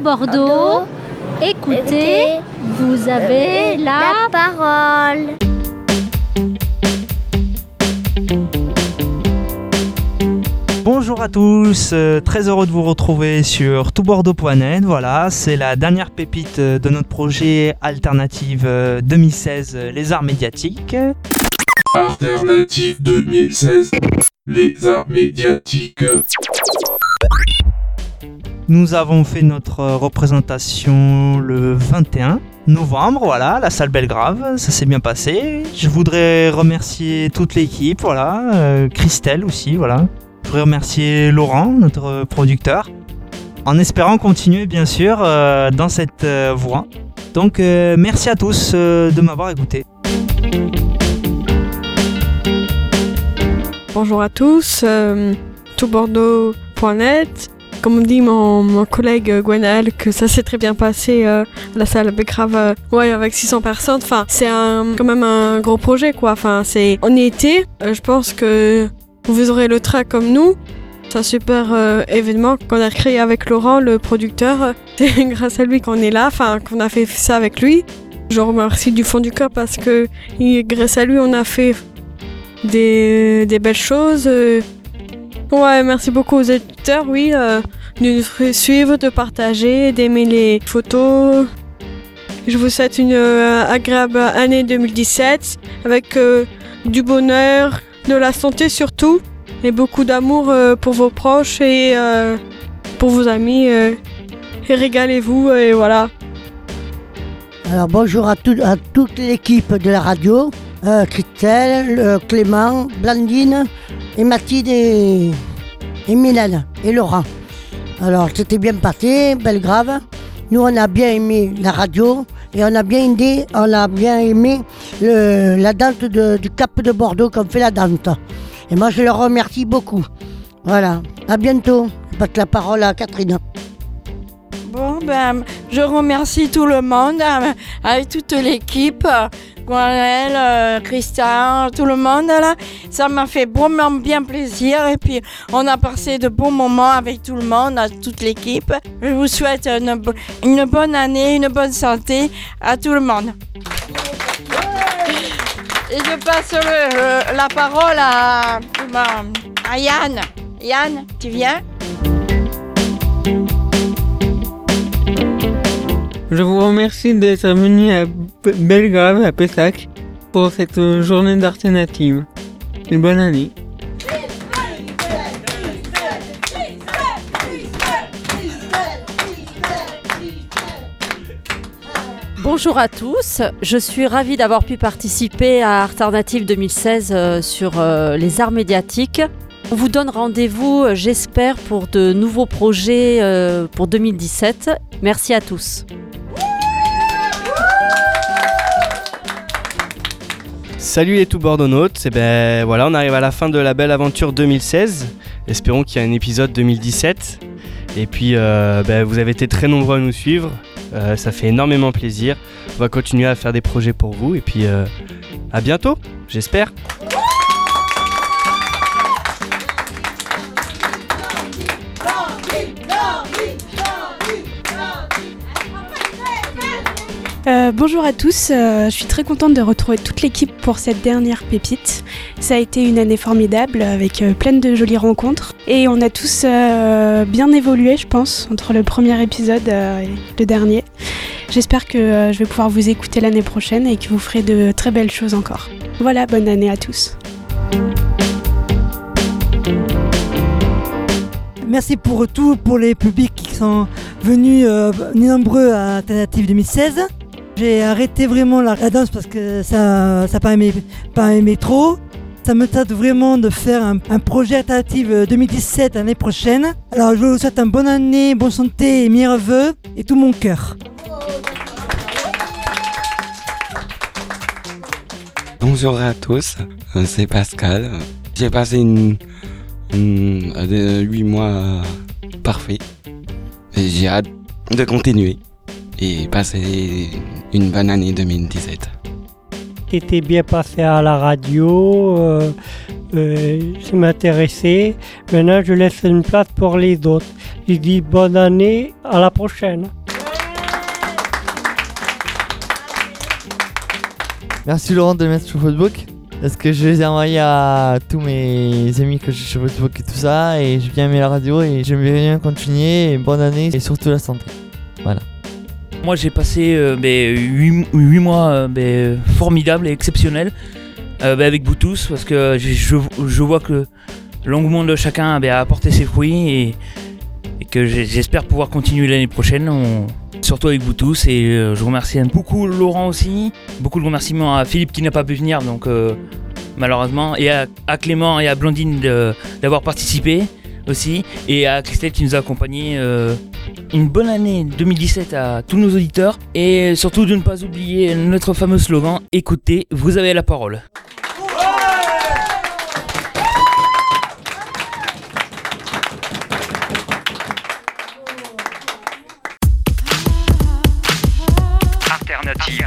Bordeaux, écoutez, vous avez la, parole. Bonjour à tous, euh, très heureux de vous retrouver sur toutbordeaux.net. Voilà, c'est la dernière pépite euh, de notre projet Alternative euh, 2016 euh, Les Arts Médiatiques. Alternative 2016. Les arts médiatiques. Nous avons fait notre euh, représentation le 21 novembre, voilà, la salle Belgrave, ça s'est bien passé. Je voudrais remercier toute l'équipe, voilà, euh, Christelle aussi, voilà. Je voudrais remercier Laurent, notre producteur, en espérant continuer bien sûr euh, dans cette voie. Donc merci à tous de m'avoir écouté. Bonjour à tous, toutbordeaux.net. Comme dit mon, mon collègue Gwenaël, que ça s'est très bien passé euh, la salle Becrave, euh, ouais, avec 600 personnes. Enfin, c'est quand même un gros projet, quoi. Enfin, c'est en été. euh, je pense que vous aurez le train comme nous. C'est un super euh, événement qu'on a créé avec Laurent, le producteur. C'est grâce à lui qu'on est là, enfin, qu'on a fait ça avec lui. Je remercie du fond du cœur parce que grâce à lui, on a fait des, des belles choses. Ouais, merci beaucoup aux éditeurs, oui, euh, de nous suivre, de partager, d'aimer les photos. Je vous souhaite une euh, agréable année 2017 avec euh, du bonheur, de la santé surtout, et beaucoup d'amour pour vos proches et pour vos amis. et régalez-vous, et voilà. Alors bonjour à, tout- à toute l'équipe de la radio, Christelle, Clément, Blandine et Mathilde et, et Mylène et Laurent. Alors c'était bien passé, Belgrave. Nous on a bien aimé la radio et on a bien aimé, on a bien aimé la danse de- du Cap de Bordeaux qu'on fait la danse. Et moi je leur remercie beaucoup. Voilà, à bientôt. Je passe la parole à Catherine. Bon, ben, je remercie tout le monde, euh, avec toute l'équipe, Gwenel, euh, Christian, tout le monde là. Ça m'a fait vraiment bien plaisir et puis on a passé de bons moments avec tout le monde, toute l'équipe. Je vous souhaite une, bo- une bonne année, une bonne santé à tout le monde. Et je passe la parole à Yann. Yann, tu viens? Remercie d'être venu à Be- Belgrave, à Pessac, pour cette journée d'alternative. Une bonne année. Bonjour à tous, je suis ravie d'avoir pu participer à Alternative 2016 euh, sur euh, les arts médiatiques. On vous donne rendez-vous, euh, j'espère, pour de nouveaux projets pour 2017. Merci à tous. Salut les tout bordonautes, et ben voilà, on arrive à la fin de la belle aventure 2016. Espérons qu'il y a un épisode 2017. Et puis, euh, ben, vous avez été très nombreux à nous suivre. Euh, ça fait énormément plaisir. On va continuer à faire des projets pour vous. Et puis, euh, à bientôt, j'espère. Euh, bonjour à tous, euh, je suis très contente de retrouver toute l'équipe pour cette dernière pépite. Ça a été une année formidable avec euh, plein de jolies rencontres et on a tous bien évolué je pense entre le premier épisode et le dernier. J'espère que je vais pouvoir vous écouter l'année prochaine et que vous ferez de très belles choses encore. Voilà, bonne année à tous. Merci pour tout, pour les publics qui sont venus nombreux à Alternative 2016. J'ai arrêté vraiment la, la danse parce que ça n'a pas aimé, pas aimé trop. Ça me tente vraiment de faire un, projet Alternative 2017 l'année prochaine. Alors je vous souhaite une bonne année, bonne santé et meilleurs vœux et tout mon cœur. Bonjour à tous, euh, c'est Pascal. J'ai passé une, une, euh, huit mois euh, parfaits. J'ai hâte de continuer et passer une bonne année 2017. qui était bien passé à la radio. euh, euh, ça m'intéressait. Maintenant, je laisse une place pour les autres. Je dis bonne année, à la prochaine. Merci Laurent de le mettre sur Facebook. Parce que je les ai envoyés à tous mes amis que j'ai sur Facebook et tout ça. Et j'ai bien aimé la radio et j'aimerais bien continuer. Et bonne année et surtout la santé. Voilà. Moi j'ai passé 8, mois euh, ben, formidables et exceptionnels euh, ben, avec vous tous parce que je, vois que l'engouement de chacun ben, a apporté ses fruits et, que j'espère pouvoir continuer l'année prochaine, surtout avec vous tous. Et euh, je remercie beaucoup Laurent aussi, beaucoup de remerciements à Philippe qui n'a pas pu venir donc euh, malheureusement, et à, à Clément et à Blandine de- d'avoir participé aussi, et à Christelle qui nous a accompagnés. euh, une bonne année 2017 à tous nos auditeurs et surtout de ne pas oublier notre fameux slogan écoutez, vous avez la parole. Alternative